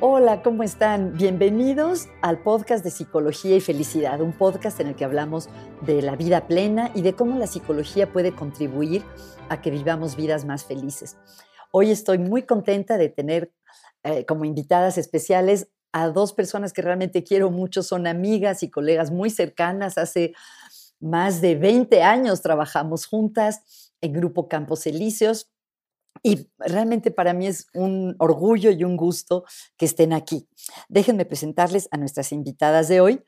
Hola, ¿cómo están? Bienvenidos al podcast de Psicología y Felicidad, un podcast en el que hablamos de la vida plena y de cómo la psicología puede contribuir a que vivamos vidas más felices. Hoy estoy muy contenta de tener eh, como invitadas especiales a dos personas que realmente quiero mucho, son amigas y colegas muy cercanas. Hace más de 20 años trabajamos juntas en Grupo Campos Elíseos y realmente para mí es un orgullo y un gusto que estén aquí. Déjenme presentarles a nuestras invitadas de hoy,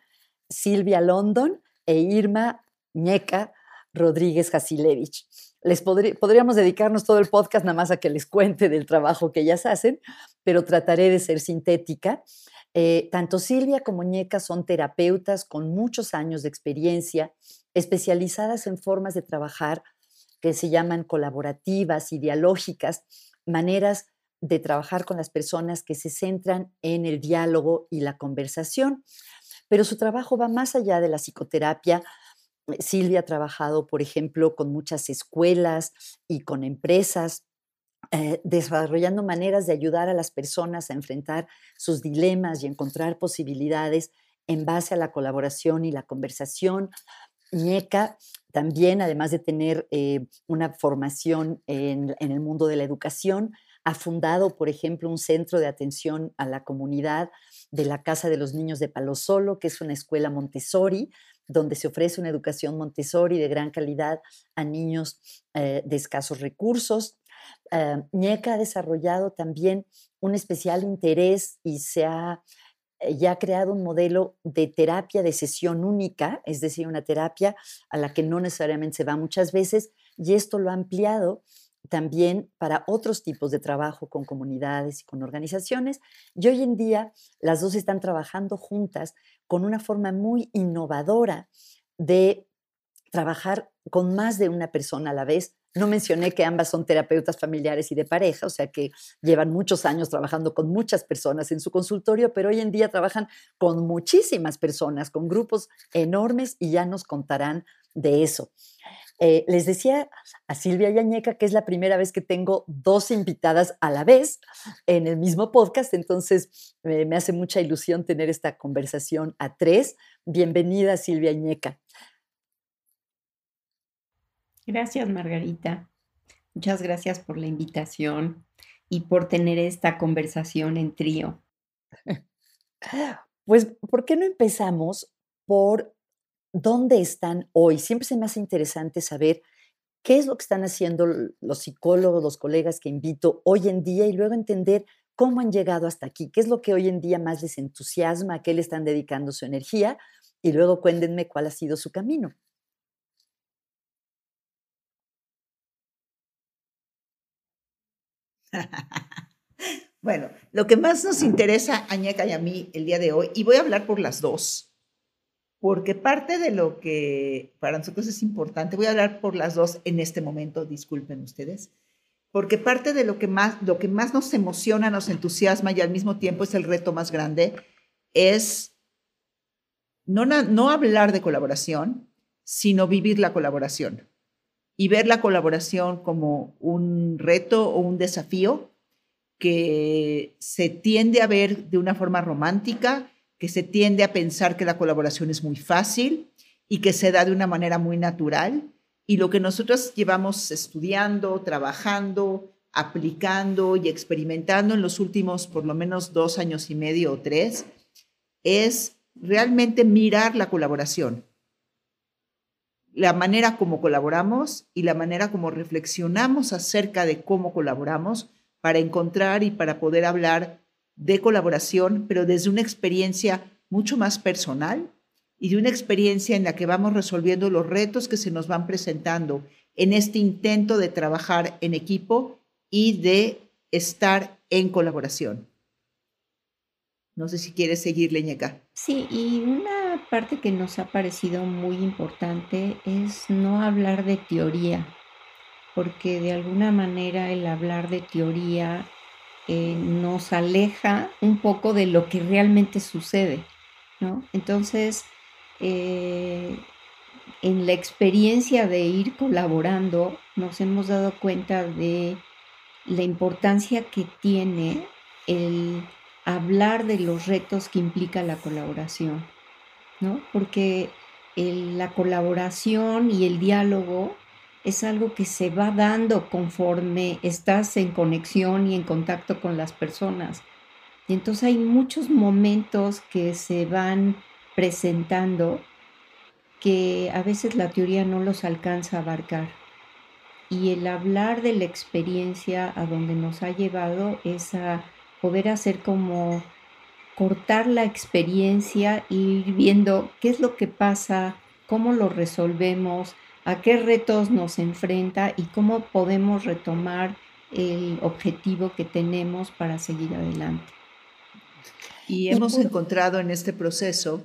Silvia London e Irma Ñeca Rodríguez Jasilevich. Les podríamos dedicarnos todo el podcast nada más a que les cuente del trabajo que ellas hacen, pero trataré de ser sintética. Eh, tanto Silvia como Ñeca son terapeutas con muchos años de experiencia, especializadas en formas de trabajar que se llaman colaborativas y dialógicas, maneras de trabajar con las personas que se centran en el diálogo y la conversación. Pero su trabajo va más allá de la psicoterapia. Silvia ha trabajado, por ejemplo, con muchas escuelas y con empresas, eh, desarrollando maneras de ayudar a las personas a enfrentar sus dilemas y encontrar posibilidades en base a la colaboración y la conversación. Ñeca también, además de tener eh, una formación en, el mundo de la educación, ha fundado, por ejemplo, un centro de atención a la comunidad de la Casa de los Niños de Palo Solo, que es una escuela Montessori, donde se ofrece una educación Montessori de gran calidad a niños eh, de escasos recursos. Uh, ha desarrollado también un especial interés y se ha eh, ya ha creado un modelo de terapia de sesión única, es decir, una terapia a la que no necesariamente se va muchas veces, y esto lo ha ampliado también para otros tipos de trabajo con comunidades y con organizaciones. Y hoy en día las dos están trabajando juntas con una forma muy innovadora de trabajar con más de una persona a la vez no mencioné que ambas son terapeutas familiares y de pareja, o sea que llevan muchos años trabajando con muchas personas en su consultorio, pero hoy en día trabajan con muchísimas personas, con grupos enormes y ya nos contarán de eso. Eh, les decía a Silvia Yañeca que es la primera vez que tengo dos invitadas a la vez en el mismo podcast, entonces me hace mucha ilusión tener esta conversación a tres. Bienvenida, Silvia Yañeca. Gracias, Margarita. Muchas gracias por la invitación y por tener esta conversación en trío. Pues, ¿por qué no empezamos por dónde están hoy? Siempre se me hace interesante saber qué es lo que están haciendo los psicólogos, los colegas que invito hoy en día y luego entender cómo han llegado hasta aquí, qué es lo que hoy en día más les entusiasma, a qué le están dedicando su energía y luego cuéntenme cuál ha sido su camino. bueno, lo que más nos interesa a Ñeca y a mí el día de hoy, y voy a hablar por las dos, porque parte de lo que para nosotros es importante, voy a hablar por las dos en este momento, disculpen ustedes, porque parte de lo que más, lo que más nos emociona, nos entusiasma y al mismo tiempo es el reto más grande, es no, no hablar de colaboración, sino vivir la colaboración y ver la colaboración como un reto o un desafío que se tiende a ver de una forma romántica, que se tiende a pensar que la colaboración es muy fácil y que se da de una manera muy natural. Y lo que nosotros llevamos estudiando, trabajando, aplicando y experimentando en los últimos por lo menos dos años y medio o tres es realmente mirar la colaboración la manera como colaboramos y la manera como reflexionamos acerca de cómo colaboramos para encontrar y para poder hablar de colaboración, pero desde una experiencia mucho más personal y de una experiencia en la que vamos resolviendo los retos que se nos van presentando en este intento de trabajar en equipo y de estar en colaboración. No sé si quieres seguir, Leñeca. Sí, y una parte que nos ha parecido muy importante es no hablar de teoría, porque de alguna manera el hablar de teoría eh, nos aleja un poco de lo que realmente sucede, ¿no? Entonces, eh, en la experiencia de ir colaborando, nos hemos dado cuenta de la importancia que tiene el hablar de los retos que implica la colaboración, ¿no? Porque la colaboración y el diálogo es algo que se va dando conforme estás en conexión y en contacto con las personas. Y entonces hay muchos momentos que se van presentando que a veces la teoría no los alcanza a abarcar. Y el hablar de la experiencia a donde nos ha llevado es a poder hacer como cortar la experiencia y ir viendo qué es lo que pasa, cómo lo resolvemos, a qué retos nos enfrenta y cómo podemos retomar el objetivo que tenemos para seguir adelante. Y hemos encontrado en este proceso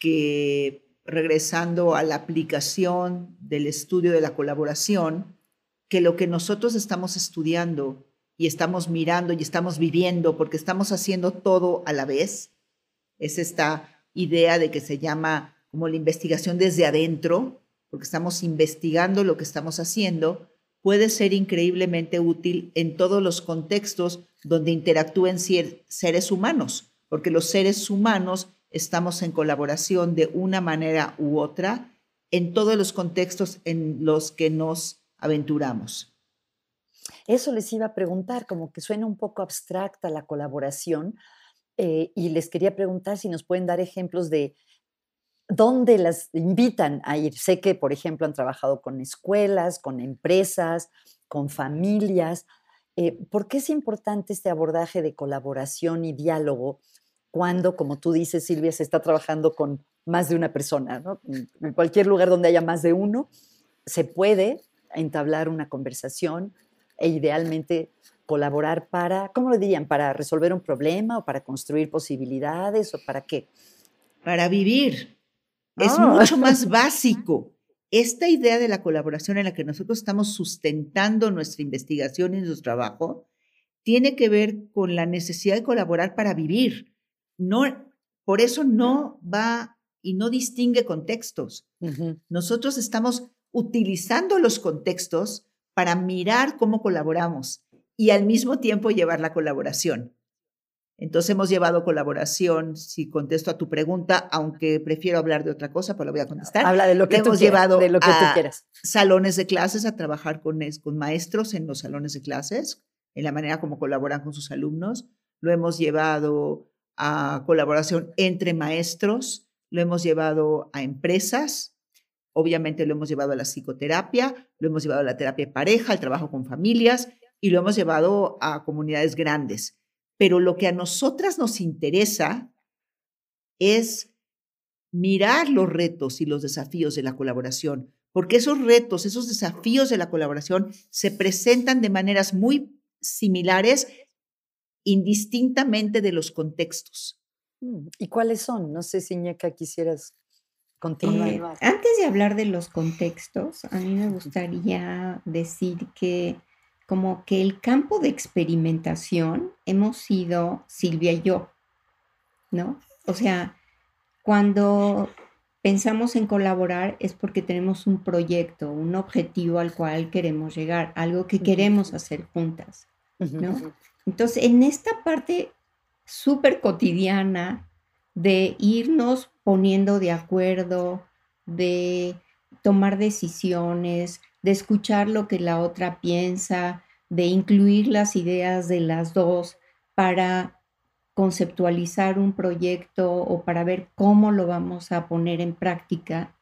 que regresando a la aplicación del estudio de la colaboración, que lo que nosotros estamos estudiando y estamos mirando y estamos viviendo porque estamos haciendo todo a la vez, es esta idea de que se llama como la investigación desde adentro, porque estamos investigando lo que estamos haciendo, puede ser increíblemente útil en todos los contextos donde interactúen seres humanos, porque los seres humanos estamos en colaboración de una manera u otra en todos los contextos en los que nos aventuramos. Eso les iba a preguntar, como que suena un poco abstracta la colaboración, eh, y les quería preguntar si nos pueden dar ejemplos de dónde las invitan a ir. Sé que, por ejemplo, han trabajado con escuelas, con empresas, con familias. Eh, ¿Por qué es importante este abordaje de colaboración y diálogo cuando, como tú dices, Silvia, se está trabajando con más de una persona? En cualquier lugar donde haya más de uno, se puede entablar una conversación e idealmente colaborar para, ¿cómo lo dirían? ¿Para resolver un problema o para construir posibilidades o para qué? Para vivir. Es ah. mucho más básico. Esta idea de la colaboración en la que nosotros estamos sustentando nuestra investigación y nuestro trabajo tiene que ver con la necesidad de colaborar para vivir. No, por eso no va y no distingue contextos. Nosotros estamos utilizando los contextos para mirar cómo colaboramos y al mismo tiempo llevar la colaboración. Entonces hemos llevado colaboración, si contesto a tu pregunta, aunque prefiero hablar de otra cosa, pues lo voy a contestar. Habla de lo que, hemos llevado de lo que tú quieras. Salones de clases, a trabajar con, con maestros en los salones de clases, en la manera como colaboran con sus alumnos. Lo hemos llevado a colaboración entre maestros, lo hemos llevado a empresas, Obviamente lo hemos llevado a la psicoterapia, lo hemos llevado a la terapia de pareja, al trabajo con familias y lo hemos llevado a comunidades grandes. Pero lo que a nosotras nos interesa es mirar los retos y los desafíos de la colaboración, porque esos retos, esos desafíos de la colaboración se presentan de maneras muy similares, indistintamente de los contextos. Mm, ¿Y cuáles son? No sé si Ñeca quisieras eh, antes de hablar de los contextos, a mí me gustaría decir que como que el campo de experimentación hemos sido Silvia y yo, ¿no? O sea, cuando pensamos en colaborar es porque tenemos un proyecto, un objetivo al cual queremos llegar, algo que queremos hacer juntas, ¿no? Entonces, en esta parte súper cotidiana de irnos poniendo de acuerdo, de tomar decisiones, de escuchar lo que la otra piensa, de incluir las ideas de las dos para conceptualizar un proyecto o para ver cómo lo vamos a poner en práctica,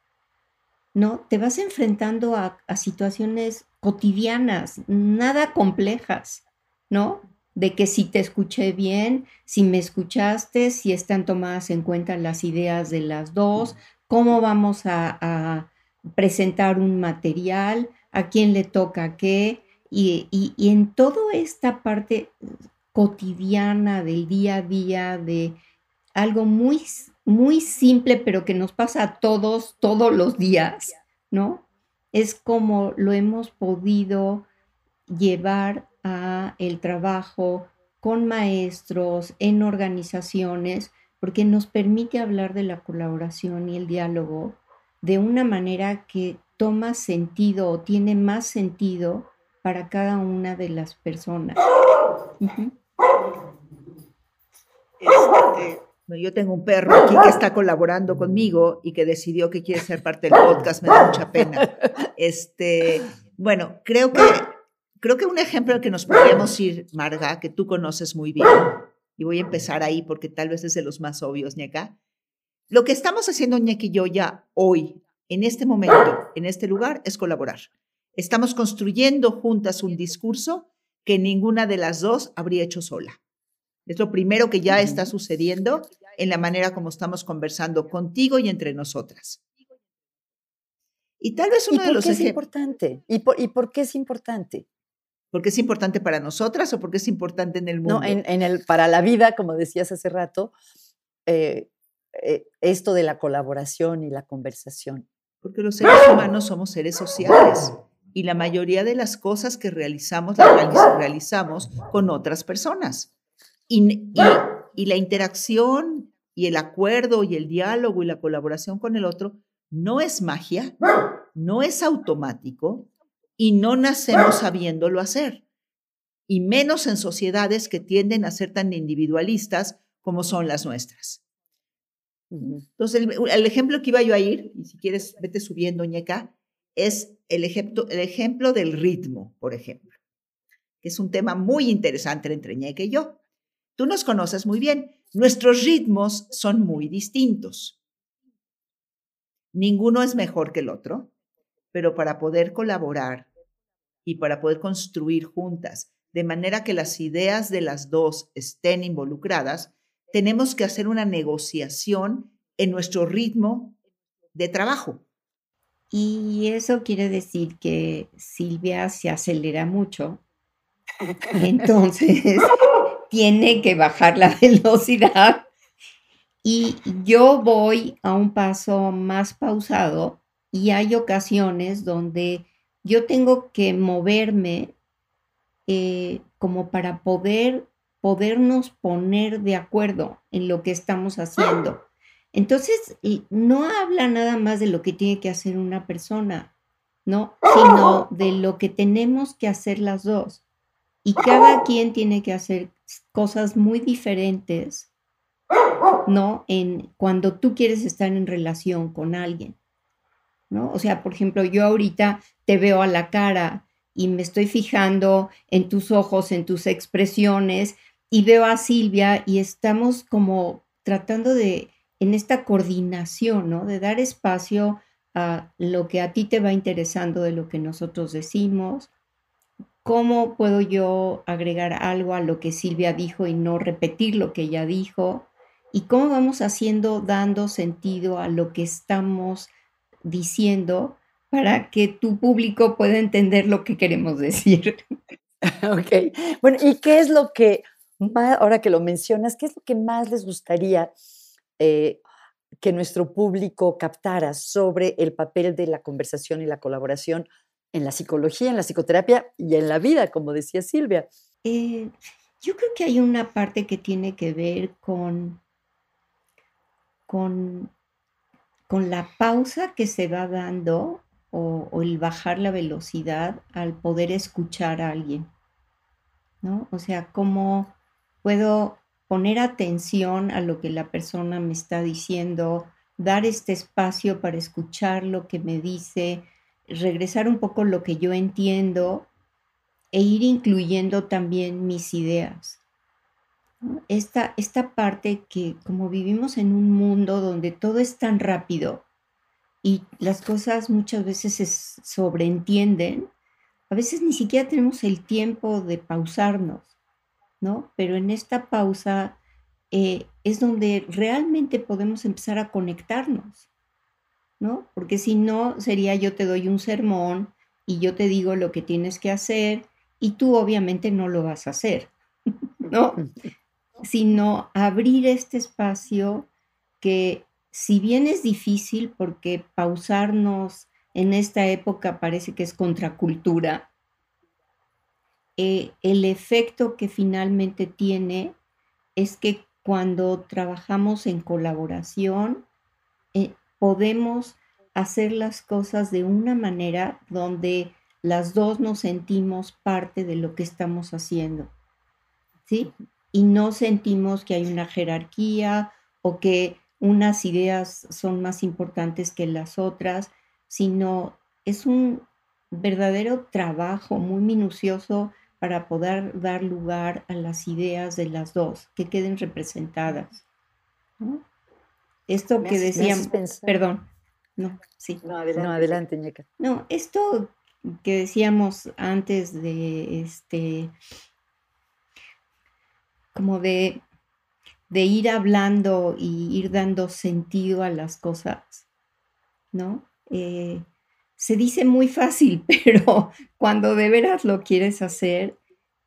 ¿no? Te vas enfrentando a, a situaciones cotidianas, nada complejas, ¿no? De que si te escuché bien, si me escuchaste, si están tomadas en cuenta las ideas de las dos, cómo vamos a, presentar un material, a quién le toca qué, y, y, en toda esta parte cotidiana del día a día, de algo muy, muy simple, pero que nos pasa a todos, todos los días, ¿no? Es como lo hemos podido llevar a el trabajo con maestros, en organizaciones, porque nos permite hablar de la colaboración y el diálogo de una manera que toma sentido o tiene más sentido para cada una de las personas. Este, yo tengo un perro aquí que está colaborando conmigo y que decidió que quiere ser parte del podcast, me da mucha pena. Este, bueno, creo que, creo que un ejemplo al que nos podríamos ir, Marga, que tú conoces muy bien, y voy a empezar ahí porque tal vez es de los más obvios, Ñeca. Lo que estamos haciendo, Ñeca y yo, ya hoy, en este momento, en este lugar, es colaborar. Estamos construyendo juntas un discurso que ninguna de las dos habría hecho sola. Es lo primero que ya está sucediendo en la manera como estamos conversando contigo y entre nosotras. Y tal vez uno de los qué es importante? ¿Y por, ¿Y por qué es importante? ¿Porque es importante para nosotras o porque es importante en el mundo? No, en, el, para la vida, como decías hace rato, eh, eh, esto de la colaboración y la conversación. Porque los seres humanos somos seres sociales y la mayoría de las cosas que realizamos las realizamos con otras personas. Y, y, la interacción y el acuerdo y el diálogo y la colaboración con el otro no es magia, no es automático y no nacemos sabiéndolo hacer. Y menos en sociedades que tienden a ser tan individualistas como son las nuestras. Entonces, el, ejemplo que iba yo a ir, y si quieres, vete subiendo, ñeca, es el ejemplo, el ejemplo del ritmo, por ejemplo, que es un tema muy interesante entre ñeca y yo. Tú nos conoces muy bien. Nuestros ritmos son muy distintos. Ninguno es mejor que el otro, pero para poder colaborar y para poder construir juntas, de manera que las ideas de las dos estén involucradas, tenemos que hacer una negociación en nuestro ritmo de trabajo. Y eso quiere decir que Silvia se acelera mucho. Entonces, tiene que bajar la velocidad y yo voy a un paso más pausado y hay ocasiones donde yo tengo que moverme eh, como para poder podernos poner de acuerdo en lo que estamos haciendo. Entonces, no habla nada más de lo que tiene que hacer una persona, ¿no? Sino de lo que tenemos que hacer las dos. Y cada quien tiene que hacer cosas muy diferentes, ¿no? En cuando tú quieres estar en relación con alguien, O sea, por ejemplo, yo ahorita te veo a la cara y me estoy fijando en tus ojos, en tus expresiones y veo a Silvia y estamos como tratando de, en esta coordinación. De dar espacio a lo que a ti te va interesando de lo que nosotros decimos, ¿Cómo puedo yo agregar algo a lo que Silvia dijo y no repetir lo que ella dijo? ¿Y cómo vamos haciendo, dando sentido a lo que estamos diciendo para que tu público pueda entender lo que queremos decir? ok. Bueno, ¿y qué es lo que, ahora que lo mencionas, qué es lo que más les gustaría eh, que nuestro público captara sobre el papel de la conversación y la colaboración en la psicología, en la psicoterapia y en la vida, como decía Silvia. Eh, yo creo que hay una parte que tiene que ver con, con, con la pausa que se va dando o, el bajar la velocidad al poder escuchar a alguien. ¿no? O sea, cómo puedo poner atención a lo que la persona me está diciendo, dar este espacio para escuchar lo que me dice, regresar un poco lo que yo entiendo e ir incluyendo también mis ideas. Esta, esta parte que como vivimos en un mundo donde todo es tan rápido y las cosas muchas veces se sobreentienden, a veces ni siquiera tenemos el tiempo de pausarnos, ¿no? Pero en esta pausa eh, es donde realmente podemos empezar a conectarnos. ¿no? Porque si no, sería yo te doy un sermón y yo te digo lo que tienes que hacer y tú obviamente no lo vas a hacer, ¿no? Sino abrir este espacio que si bien es difícil porque pausarnos en esta época parece que es contracultura, eh, el efecto que finalmente tiene es que cuando trabajamos en colaboración, eh, podemos hacer las cosas de una manera donde las dos nos sentimos parte de lo que estamos haciendo. ¿Sí? Y no sentimos que hay una jerarquía o que unas ideas son más importantes que las otras, sino es un verdadero trabajo muy minucioso para poder dar lugar a las ideas de las dos, que queden representadas. Esto que decían, perdón, no, sí. No, adelante, no, No, esto que decíamos antes de este, como de, de ir hablando y ir dando sentido a las cosas, ¿no? Eh, se dice muy fácil, pero cuando de veras lo quieres hacer,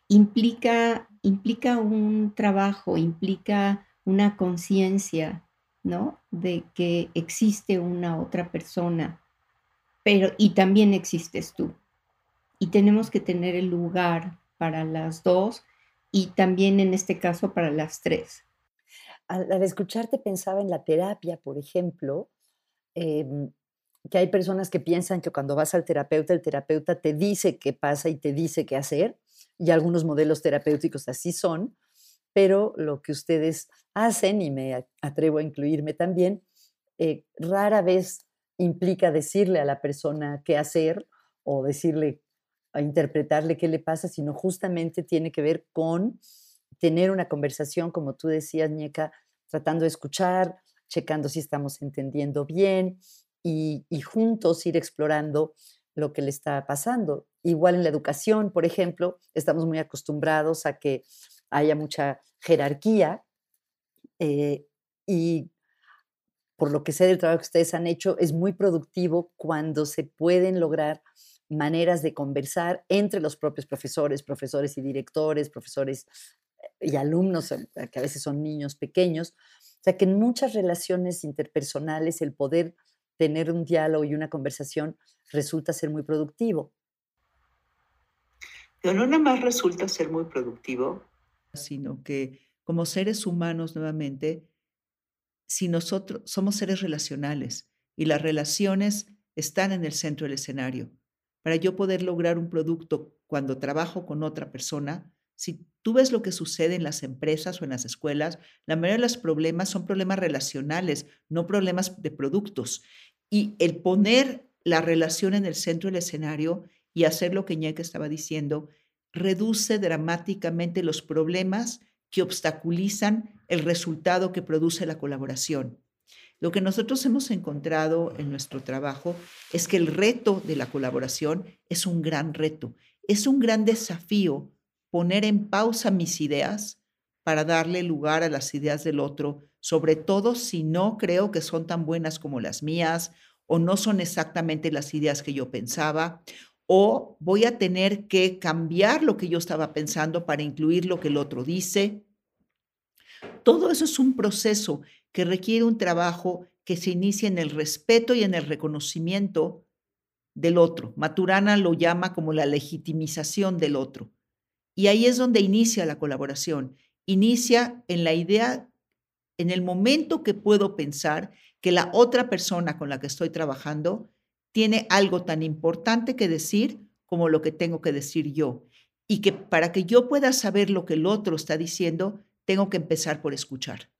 implica, implica un trabajo, implica una conciencia, ¿no? De que existe una otra persona, pero y también existes tú. Y tenemos que tener el lugar para las dos y también en este caso para las tres. Al, escucharte pensaba en la terapia, por ejemplo, em, que hay personas que piensan que cuando vas al terapeuta, el terapeuta te dice qué pasa y te dice qué hacer, y algunos modelos terapéuticos así son, pero lo que ustedes hacen, y me atrevo a incluirme también, eh, rara vez implica decirle a la persona qué hacer o decirle, interpretarle qué le pasa, sino justamente tiene que ver con tener una conversación, como tú decías, Ñeca, tratando de escuchar, checando si estamos entendiendo bien y, y juntos ir explorando lo que le está pasando. Igual en la educación, por ejemplo, estamos muy acostumbrados a que haya mucha jerarquía eh, y por lo que sé del trabajo que ustedes han hecho, es muy productivo cuando se pueden lograr maneras de conversar entre los propios profesores, profesores y directores, profesores y alumnos, eh, que a veces son niños pequeños. O sea que en muchas relaciones interpersonales el poder tener un diálogo y una conversación resulta ser muy productivo. Pero no nada más resulta ser muy productivo, sino que como seres humanos nuevamente, si nosotros somos seres relacionales y las relaciones están en el centro del escenario. Para yo poder lograr un producto cuando trabajo con otra persona, si tú ves lo que sucede en las empresas o en las escuelas, la mayoría de los problemas son problemas relacionales, no problemas de productos. Y el poner la relación en el centro del escenario y hacer lo que Ñeca estaba diciendo, reduce dramáticamente los problemas que obstaculizan el resultado que produce la colaboración. Lo que nosotros hemos encontrado en nuestro trabajo es que el reto de la colaboración es un gran reto, es un gran desafío poner en pausa mis ideas para darle lugar a las ideas del otro, sobre todo si no creo que son tan buenas como las mías o no son exactamente las ideas que yo pensaba, o voy a tener que cambiar lo que yo estaba pensando para incluir lo que el otro dice. Todo eso es un proceso que requiere un trabajo que se inicia en el respeto y en el reconocimiento del otro. Maturana lo llama como la legitimización del otro. Y ahí es donde inicia la colaboración. Inicia en la idea, en el momento que puedo pensar que la otra persona con la que estoy trabajando tiene algo tan importante que decir como lo que tengo que decir yo. Y que para que yo pueda saber lo que el otro está diciendo, tengo que empezar por escuchar.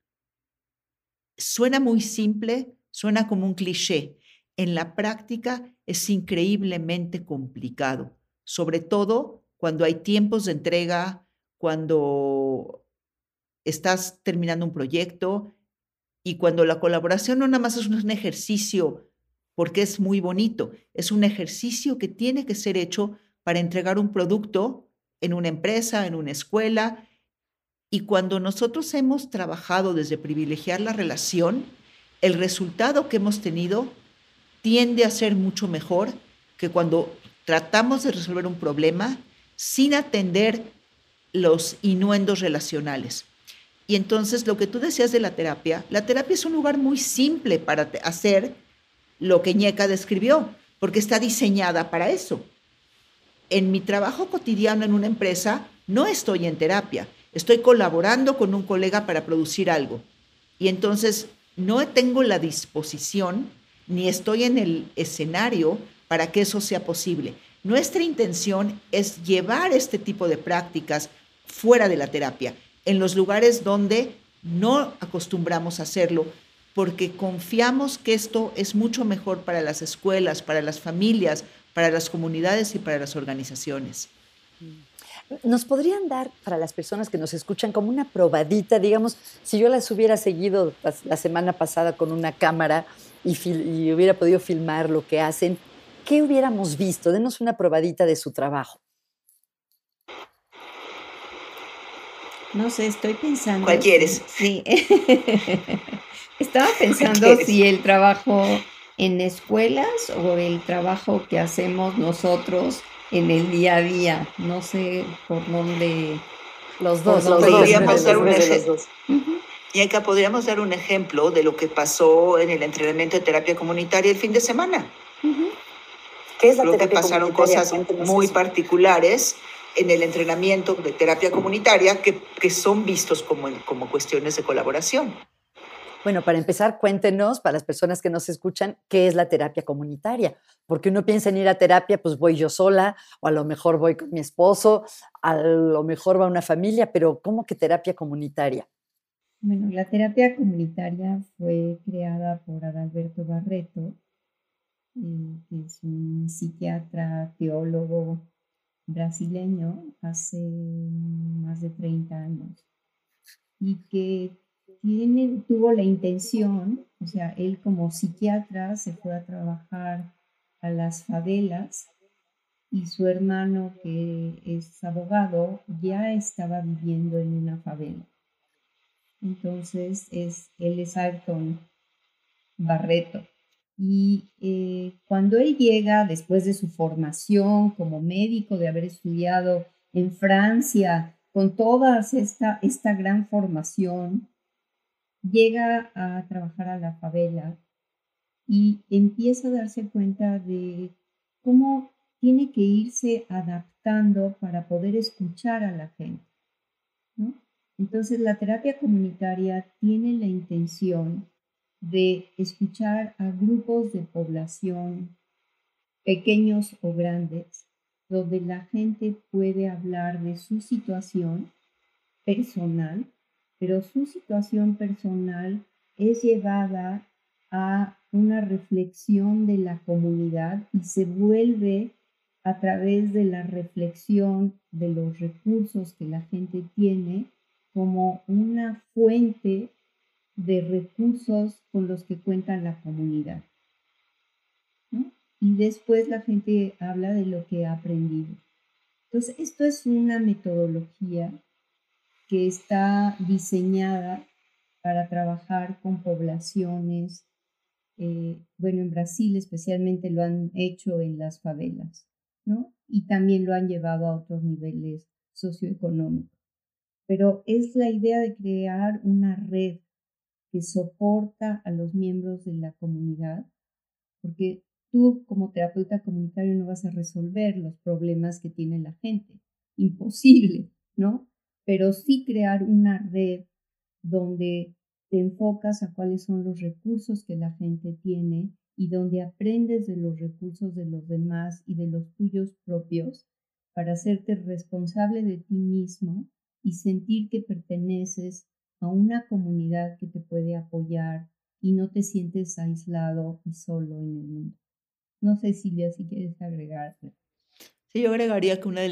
Suena muy simple, suena como un cliché. En la práctica es increíblemente complicado, sobre todo cuando hay tiempos de entrega, cuando estás terminando un proyecto y cuando la colaboración no nada más es un ejercicio porque es muy bonito. Es un ejercicio que tiene que ser hecho para entregar un producto en una empresa, en una escuela. Y cuando nosotros hemos trabajado desde privilegiar la relación, el resultado que hemos tenido tiende a ser mucho mejor que cuando tratamos de resolver un problema sin atender los inuendos relacionales. Y entonces lo que tú decías de la terapia, la terapia es un lugar muy simple para hacer lo que Ñeca describió, porque está diseñada para eso. En mi trabajo cotidiano en una empresa no estoy en terapia, estoy colaborando con un colega para producir algo. Y entonces no tengo la disposición ni estoy en el escenario para que eso sea posible. Nuestra intención es llevar este tipo de prácticas fuera de la terapia, en los lugares donde no acostumbramos a hacerlo, porque confiamos que esto es mucho mejor para las escuelas, para las familias, para las comunidades y para las organizaciones. ¿Nos podrían dar para las personas que nos escuchan como una probadita, digamos, si yo las hubiera seguido la semana pasada con una cámara y, y hubiera podido filmar lo que hacen, ¿qué hubiéramos visto? Denos una probadita de su trabajo. No sé, estoy pensando. ¿Cuál quieres? Sí. Estaba pensando si el trabajo en escuelas o el trabajo que hacemos nosotros en el día a día. No sé por dónde. Los dos, los podríamos dar un ejemplo. Y acá podríamos dar un ejemplo de lo que pasó en el entrenamiento de terapia comunitaria el fin de semana. ¿Qué es la Creo que pasaron cosas muy particulares en el entrenamiento de terapia comunitaria que, que son vistos como, como cuestiones de colaboración. Bueno, para empezar, cuéntenos, para las personas que nos escuchan, qué es la terapia comunitaria. Porque uno piensa en ir a terapia, pues voy yo sola, o a lo mejor voy con mi esposo, a lo mejor va una familia, pero ¿cómo que terapia comunitaria? Bueno, la terapia comunitaria fue creada por Adalberto Barreto, que es un psiquiatra, teólogo, brasileño hace más de 30 años y que tuvo la intención, o sea, él como psiquiatra se fue a trabajar a las favelas y su hermano que es abogado ya estaba viviendo en una favela. Entonces, es, él es Ayrton Barreto. Y eh, cuando él llega, después de su formación como médico, de haber estudiado en Francia, con toda esta, esta gran formación, llega a trabajar a la favela y empieza a darse cuenta de cómo tiene que irse adaptando para poder escuchar a la gente. Entonces la terapia comunitaria tiene la intención de escuchar a grupos de población, pequeños o grandes, donde la gente puede hablar de su situación personal, pero su situación personal es llevada a una reflexión de la comunidad y se vuelve a través de la reflexión de los recursos que la gente tiene como una fuente de recursos con los que cuenta la comunidad. Y después la gente habla de lo que ha aprendido. Entonces, esto es una metodología que está diseñada para trabajar con poblaciones. Eh, bueno, en Brasil especialmente lo han hecho en las favelas, ¿no? Y también lo han llevado a otros niveles socioeconómicos. Pero es la idea de crear una red que soporta a los miembros de la comunidad, porque tú como terapeuta comunitario no vas a resolver los problemas que tiene la gente, imposible, ¿no? Pero sí crear una red donde te enfocas a cuáles son los recursos que la gente tiene y donde aprendes de los recursos de los demás y de los tuyos propios para hacerte responsable de ti mismo y sentir que perteneces a una comunidad que te puede apoyar y no te sientes aislado y solo en el mundo. No sé, Silvia, si quieres agregar. Sí, yo agregaría que una de,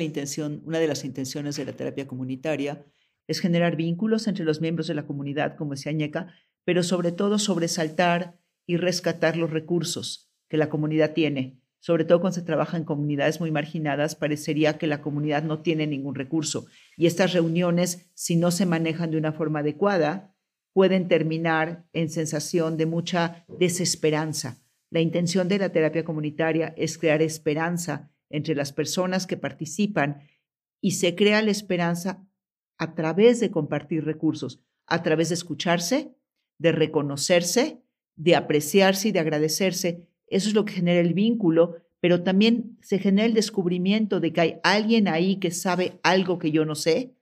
las intenciones de la terapia comunitaria es generar vínculos entre los miembros de la comunidad, como decía Ñeca, pero sobre todo sobresaltar y rescatar los recursos que la comunidad tiene sobre todo cuando se trabaja en comunidades muy marginadas, parecería que la comunidad no tiene ningún recurso. Y estas reuniones, si no se manejan de una forma adecuada, pueden terminar en sensación de mucha desesperanza. La intención de la terapia comunitaria es crear esperanza entre las personas que participan y se crea la esperanza a través de compartir recursos, a través de escucharse, de reconocerse, de apreciarse y de agradecerse eso es lo que genera el vínculo, pero también se genera el descubrimiento de que hay alguien ahí que sabe algo que yo no sé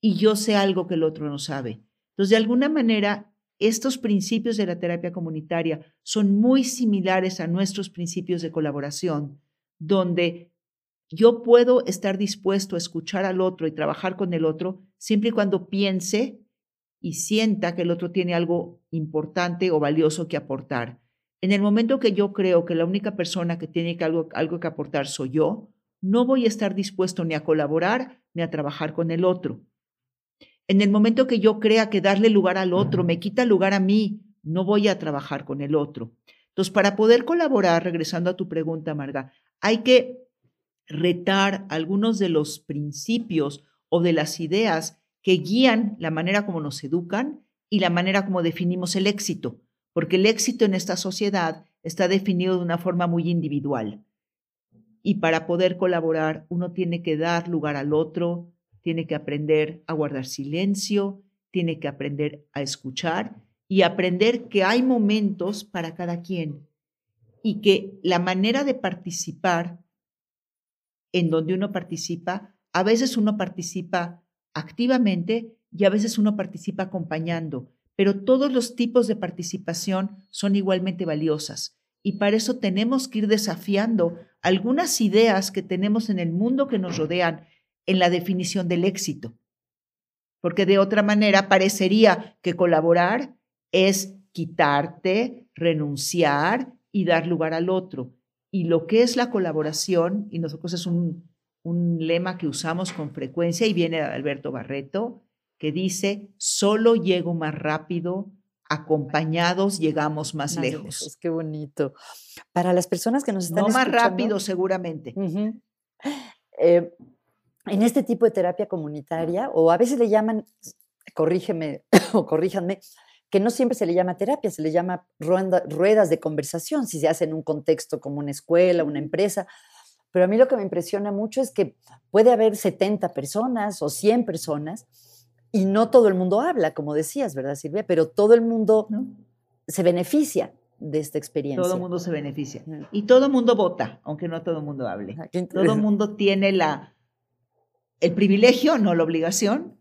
y yo sé algo que el otro no sabe. Entonces, de alguna manera, estos principios de la terapia comunitaria son muy similares a nuestros principios de colaboración, donde yo puedo estar dispuesto a escuchar al otro y trabajar con el otro siempre y cuando piense y sienta que el otro tiene algo importante o valioso que aportar. En el momento que yo creo que la única persona que tiene algo, algo que aportar soy yo, no voy a estar dispuesto ni a colaborar ni a trabajar con el otro. En el momento que yo crea que darle lugar al otro me quita lugar a mí, no voy a trabajar con el otro. Entonces, para poder colaborar, regresando a tu pregunta, Marga, hay que retar algunos de los principios o de las ideas que guían la manera como nos educan y la manera como definimos el éxito, porque el éxito en esta sociedad está definido de una forma muy individual. Y para poder colaborar, uno tiene que dar lugar al otro, tiene que aprender a guardar silencio, tiene que aprender a escuchar y aprender que hay momentos para cada quien y que la manera de participar en donde uno participa, a veces uno participa activamente y a veces uno participa acompañando, pero todos los tipos de participación son igualmente valiosas y para eso tenemos que ir desafiando algunas ideas que tenemos en el mundo que nos rodean en la definición del éxito. Porque de otra manera parecería que colaborar es quitarte, renunciar y dar lugar al otro. Y lo que es la colaboración, y nosotros es un, un lema que usamos con frecuencia, y viene Alberto Barreto, que dice, solo llego más rápido, acompañados llegamos más, lejos. Qué bonito. Para las personas que nos están No más rápido, seguramente. Eh, en este tipo de terapia comunitaria, o a veces le llaman, corrígeme o corríjanme, que no siempre se le llama terapia, se le llama ruedas de conversación, si se hace en un contexto como una escuela, una empresa. Pero a mí lo que me impresiona mucho es que puede haber 70 personas o 100 personas y no todo el mundo habla, como decías, ¿verdad, Silvia? Pero todo el mundo se beneficia de esta experiencia. Todo el mundo se beneficia. Y todo el mundo vota, aunque no todo el mundo hable. Todo el mundo tiene la, el privilegio, no la obligación,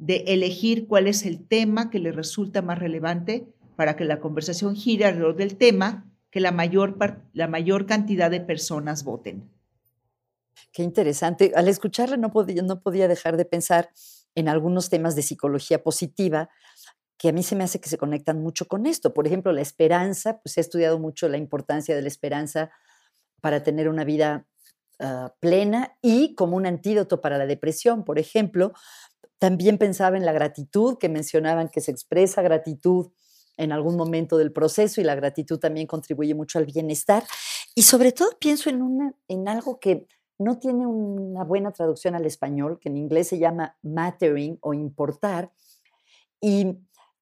de elegir cuál es el tema que le resulta más relevante para que la conversación gire alrededor del tema que la mayor, la mayor cantidad de personas voten. Qué interesante. Al escucharla no podía, no podía dejar de pensar en algunos temas de psicología positiva que a mí se me hace que se conectan mucho con esto. Por ejemplo, la esperanza, pues he estudiado mucho la importancia de la esperanza para tener una vida ah, plena y como un antídoto para la depresión, por ejemplo, también pensaba en la gratitud, que mencionaban que se expresa gratitud en algún momento del proceso y la gratitud también contribuye mucho al bienestar. Y sobre todo pienso en, una, en algo que no tiene una buena traducción al español, que en inglés se llama mattering o importar. Y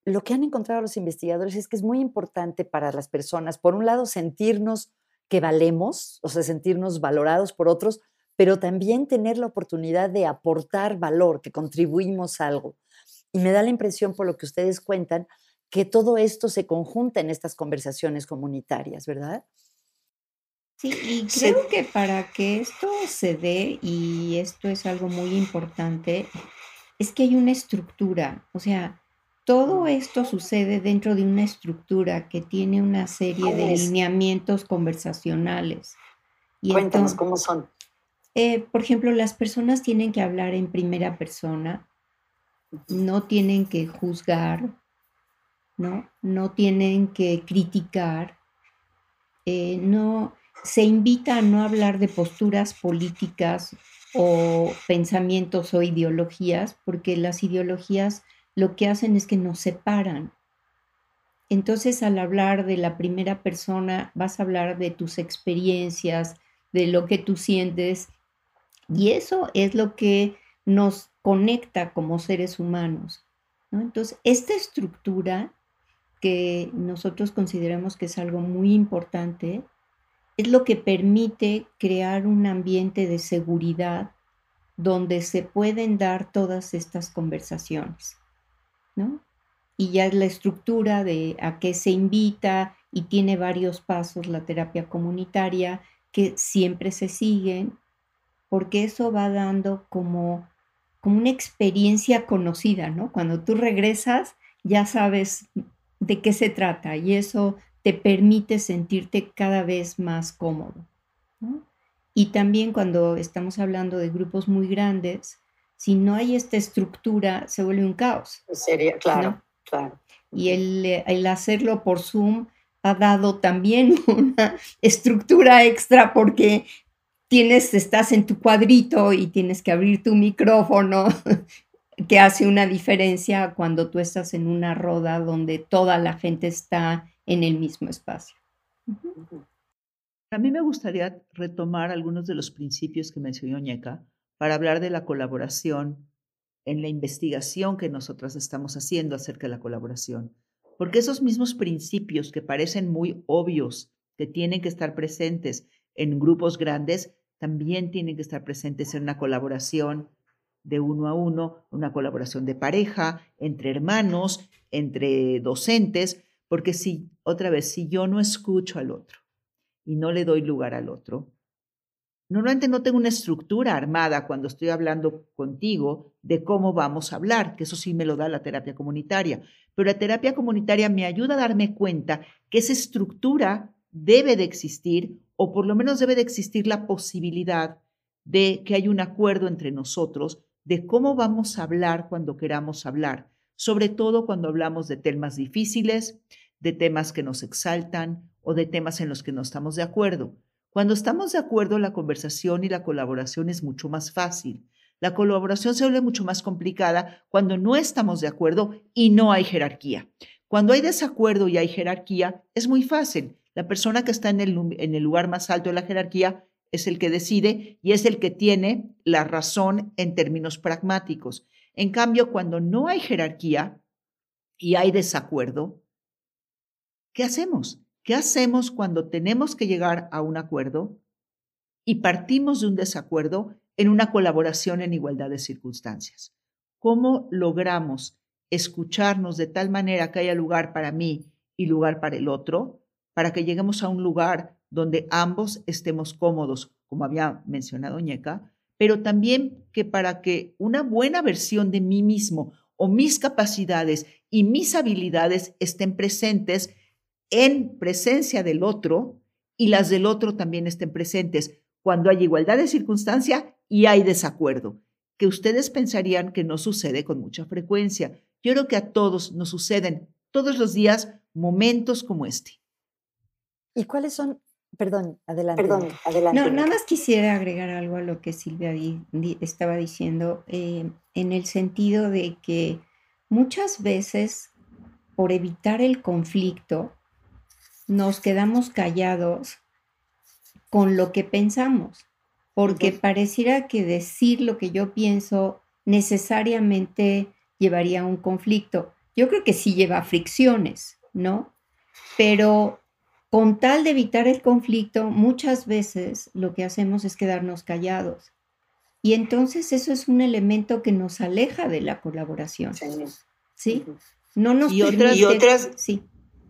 lo que han encontrado los investigadores es que es muy importante para las personas, por un lado, sentirnos que valemos, o sea, sentirnos valorados por otros, pero también tener la oportunidad de aportar valor, que contribuimos algo. Y me da la impresión, por lo que ustedes cuentan, que todo esto se conjunta en estas conversaciones comunitarias, ¿verdad? Sí, y creo que para que esto se dé, y esto es algo muy importante, es que hay una estructura, o sea, todo esto sucede dentro de una estructura que tiene una serie de lineamientos conversacionales. Y Cuéntanos cómo son. Eh, por ejemplo, las personas tienen que hablar en primera persona, no tienen que juzgar, ¿no? No tienen que criticar, eh, no, se invita a no hablar de posturas políticas o pensamientos o ideologías, porque las ideologías lo que hacen es que nos separan. Entonces, al hablar de la primera persona, vas a hablar de tus experiencias, de lo que tú sientes y eso es lo que nos conecta como seres humanos. Entonces, esta estructura que nosotros consideramos que es algo muy importante, es lo que permite crear un ambiente de seguridad donde se pueden dar todas estas conversaciones, Y ya es la estructura de a qué se invita y tiene varios pasos la terapia comunitaria que siempre se siguen porque eso va dando como, como una experiencia conocida, ¿no? Cuando tú regresas, ya sabes de qué se trata y eso te permite sentirte cada vez más cómodo. Y también cuando estamos hablando de grupos muy grandes, si no hay esta estructura, se vuelve un caos. Sería, claro, claro. Y el, el hacerlo por Zoom ha dado también una estructura extra porque tienes, estás en tu cuadrito y tienes que abrir tu micrófono, que hace una diferencia cuando tú estás en una roda donde toda la gente está en el mismo espacio. A mí me gustaría retomar algunos de los principios que mencionó Ñeca para hablar de la colaboración en la investigación que nosotras estamos haciendo acerca de la colaboración. Porque esos mismos principios que parecen muy obvios, que tienen que estar presentes en grupos grandes, también tienen que estar presentes en una colaboración de uno a uno, una colaboración de pareja, entre hermanos, entre docentes, porque si, otra vez, si yo no escucho al otro y no le doy lugar al otro, normalmente no tengo una estructura armada cuando estoy hablando contigo de cómo vamos a hablar, que eso sí me lo da la terapia comunitaria, pero la terapia comunitaria me ayuda a darme cuenta que esa estructura debe de existir o por lo menos debe de existir la posibilidad de que haya un acuerdo entre nosotros de cómo vamos a hablar cuando queramos hablar, sobre todo cuando hablamos de temas difíciles, de temas que nos exaltan o de temas en los que no estamos de acuerdo. Cuando estamos de acuerdo, la conversación y la colaboración es mucho más fácil. La colaboración se vuelve mucho más complicada cuando no estamos de acuerdo y no hay jerarquía. Cuando hay desacuerdo y hay jerarquía, es muy fácil. La persona que está en el, lugar más alto de la jerarquía es el que decide y es el que tiene la razón en términos pragmáticos. En cambio, cuando no hay jerarquía y hay desacuerdo, ¿qué hacemos? ¿Qué hacemos cuando tenemos que llegar a un acuerdo y partimos de un desacuerdo en una colaboración en igualdad de circunstancias? ¿Cómo logramos escucharnos de tal manera que haya lugar para mí y lugar para el otro? Para que lleguemos a un lugar donde ambos estemos cómodos, como había mencionado Ñeca, pero también que para que una buena versión de mí mismo o mis capacidades y mis habilidades estén presentes en presencia del otro y las del otro también estén presentes cuando hay igualdad de circunstancia y hay desacuerdo, que ustedes pensarían que no sucede con mucha frecuencia. Yo creo que a todos nos suceden todos los días momentos como este. ¿Y cuáles son? Perdón, adelante. Perdón, adelante. No, nada más quisiera agregar algo a lo que Silvia estaba diciendo, eh, en el sentido de que muchas veces, por evitar el conflicto, nos quedamos callados con lo que pensamos, porque pareciera que decir lo que yo pienso necesariamente llevaría a un conflicto. Yo creo que sí lleva fricciones, ¿no? Pero con tal de evitar el conflicto, muchas veces lo que hacemos es quedarnos callados. Y entonces eso es un elemento que nos aleja de la colaboración. ¿Sí? No nos y otras, y otras, sí.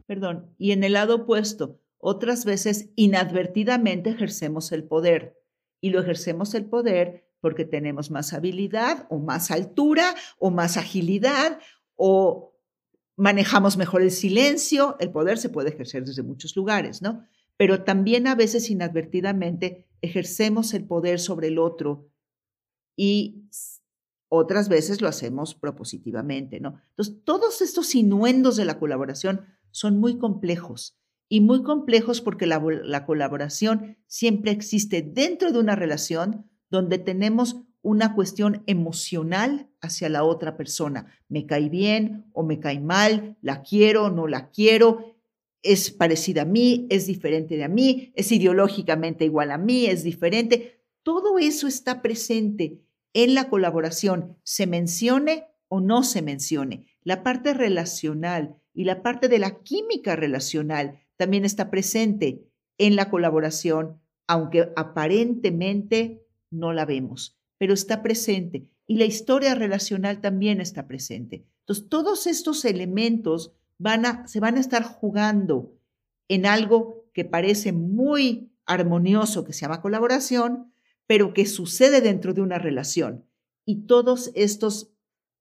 Perdón, y en el lado opuesto, otras veces inadvertidamente ejercemos el poder. Y lo ejercemos el poder porque tenemos más habilidad o más altura o más agilidad o manejamos mejor el silencio, el poder se puede ejercer desde muchos lugares, ¿no? Pero también a veces inadvertidamente ejercemos el poder sobre el otro y otras veces lo hacemos propositivamente, ¿no? Entonces, todos estos inuendos de la colaboración son muy complejos y muy complejos porque la, la colaboración siempre existe dentro de una relación donde tenemos una cuestión emocional hacia la otra persona. Me cae bien o me cae mal, la quiero o no la quiero, es parecida a mí, es diferente de a mí, es ideológicamente igual a mí, es diferente. Todo eso está presente en la colaboración, se mencione o no se mencione. La parte relacional y la parte de la química relacional también está presente en la colaboración, aunque aparentemente no la vemos pero está presente. Y la historia relacional también está presente. Entonces, todos estos elementos se van a estar jugando en algo que parece muy armonioso, que se llama colaboración, pero que sucede dentro de una relación. Y todos estos,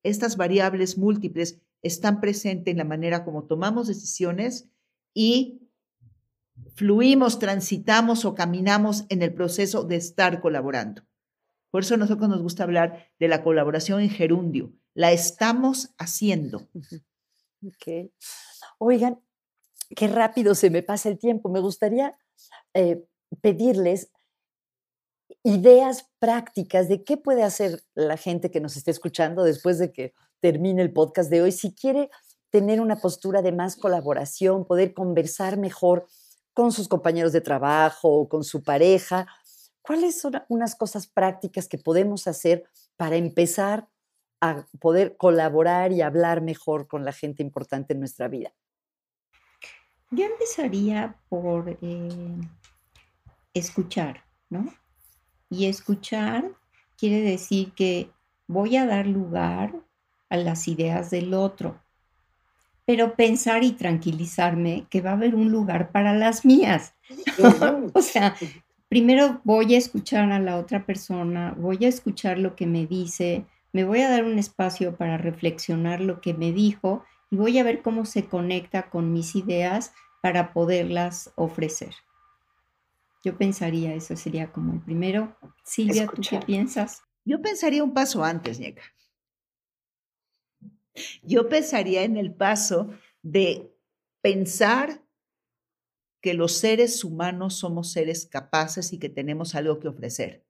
estas variables múltiples están presentes en la manera como tomamos decisiones y fluimos, transitamos o caminamos en el proceso de estar colaborando. Por eso a nosotros nos gusta hablar de la colaboración en gerundio. La estamos haciendo. Oigan, qué rápido se me pasa el tiempo. Me gustaría eh, pedirles ideas prácticas de qué puede hacer la gente que nos esté escuchando después de que termine el podcast de hoy. Si quiere tener una postura de más colaboración, poder conversar mejor con sus compañeros de trabajo o con su pareja, ¿cuáles son unas cosas prácticas que podemos hacer para empezar a poder colaborar y hablar mejor con la gente importante en nuestra vida? Yo empezaría por eh, escuchar, ¿no? Y escuchar quiere decir que voy a dar lugar a las ideas del otro, pero pensar y tranquilizarme que va a haber un lugar para las mías. o sea, primero voy a escuchar a la otra persona, voy a escuchar lo que me dice, me voy a dar un espacio para reflexionar lo que me dijo y voy a ver cómo se conecta con mis ideas para poderlas ofrecer. Yo pensaría, eso sería como el primero. Silvia, ¿tú qué piensas? Yo pensaría un paso antes, Ñeca. Yo pensaría en el paso de pensar que los seres humanos somos seres capaces y que tenemos algo que ofrecer.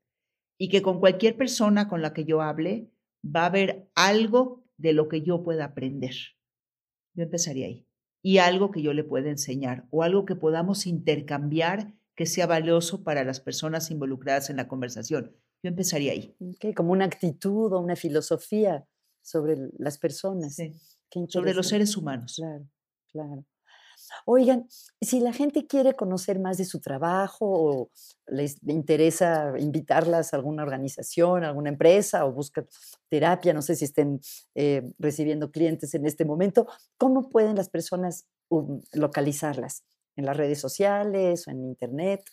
Y que con cualquier persona con la que yo hable va a haber algo de lo que yo pueda aprender. Yo empezaría ahí. Y algo que yo le pueda enseñar o algo que podamos intercambiar que sea valioso para las personas involucradas en la conversación. Yo empezaría ahí. como una actitud o una filosofía sobre las personas. sobre los seres humanos. Claro, claro. Oigan, si la gente quiere conocer más de su trabajo o les interesa invitarlas a alguna organización, a alguna empresa o busca terapia, no sé si estén eh, recibiendo clientes en este momento, ¿cómo pueden las personas um, localizarlas? ¿En las redes sociales o en internet?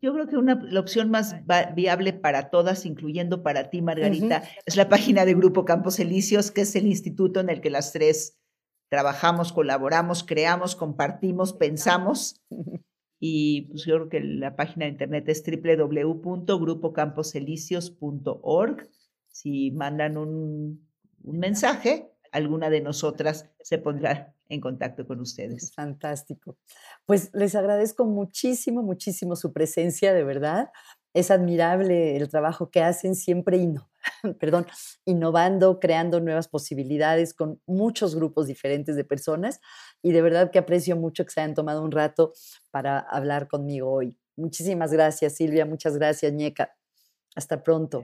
Yo creo que una, la opción más viable para todas, incluyendo para ti, Margarita, es la página de Grupo Campos Elíseos, que es el instituto en el que las tres trabajamos, colaboramos, creamos, compartimos, pensamos. Y pues yo creo que la página de internet es www.grupocamposelicios.org. Si mandan un, un mensaje, alguna de nosotras se pondrá en contacto con ustedes. Fantástico. Pues les agradezco muchísimo, muchísimo su presencia, de verdad. Es admirable el trabajo que hacen siempre perdón, innovando, creando nuevas posibilidades con muchos grupos diferentes de personas y de verdad que aprecio mucho que se hayan tomado un rato para hablar conmigo hoy. Muchísimas gracias, Silvia. Muchas gracias, Ñeca. Hasta pronto.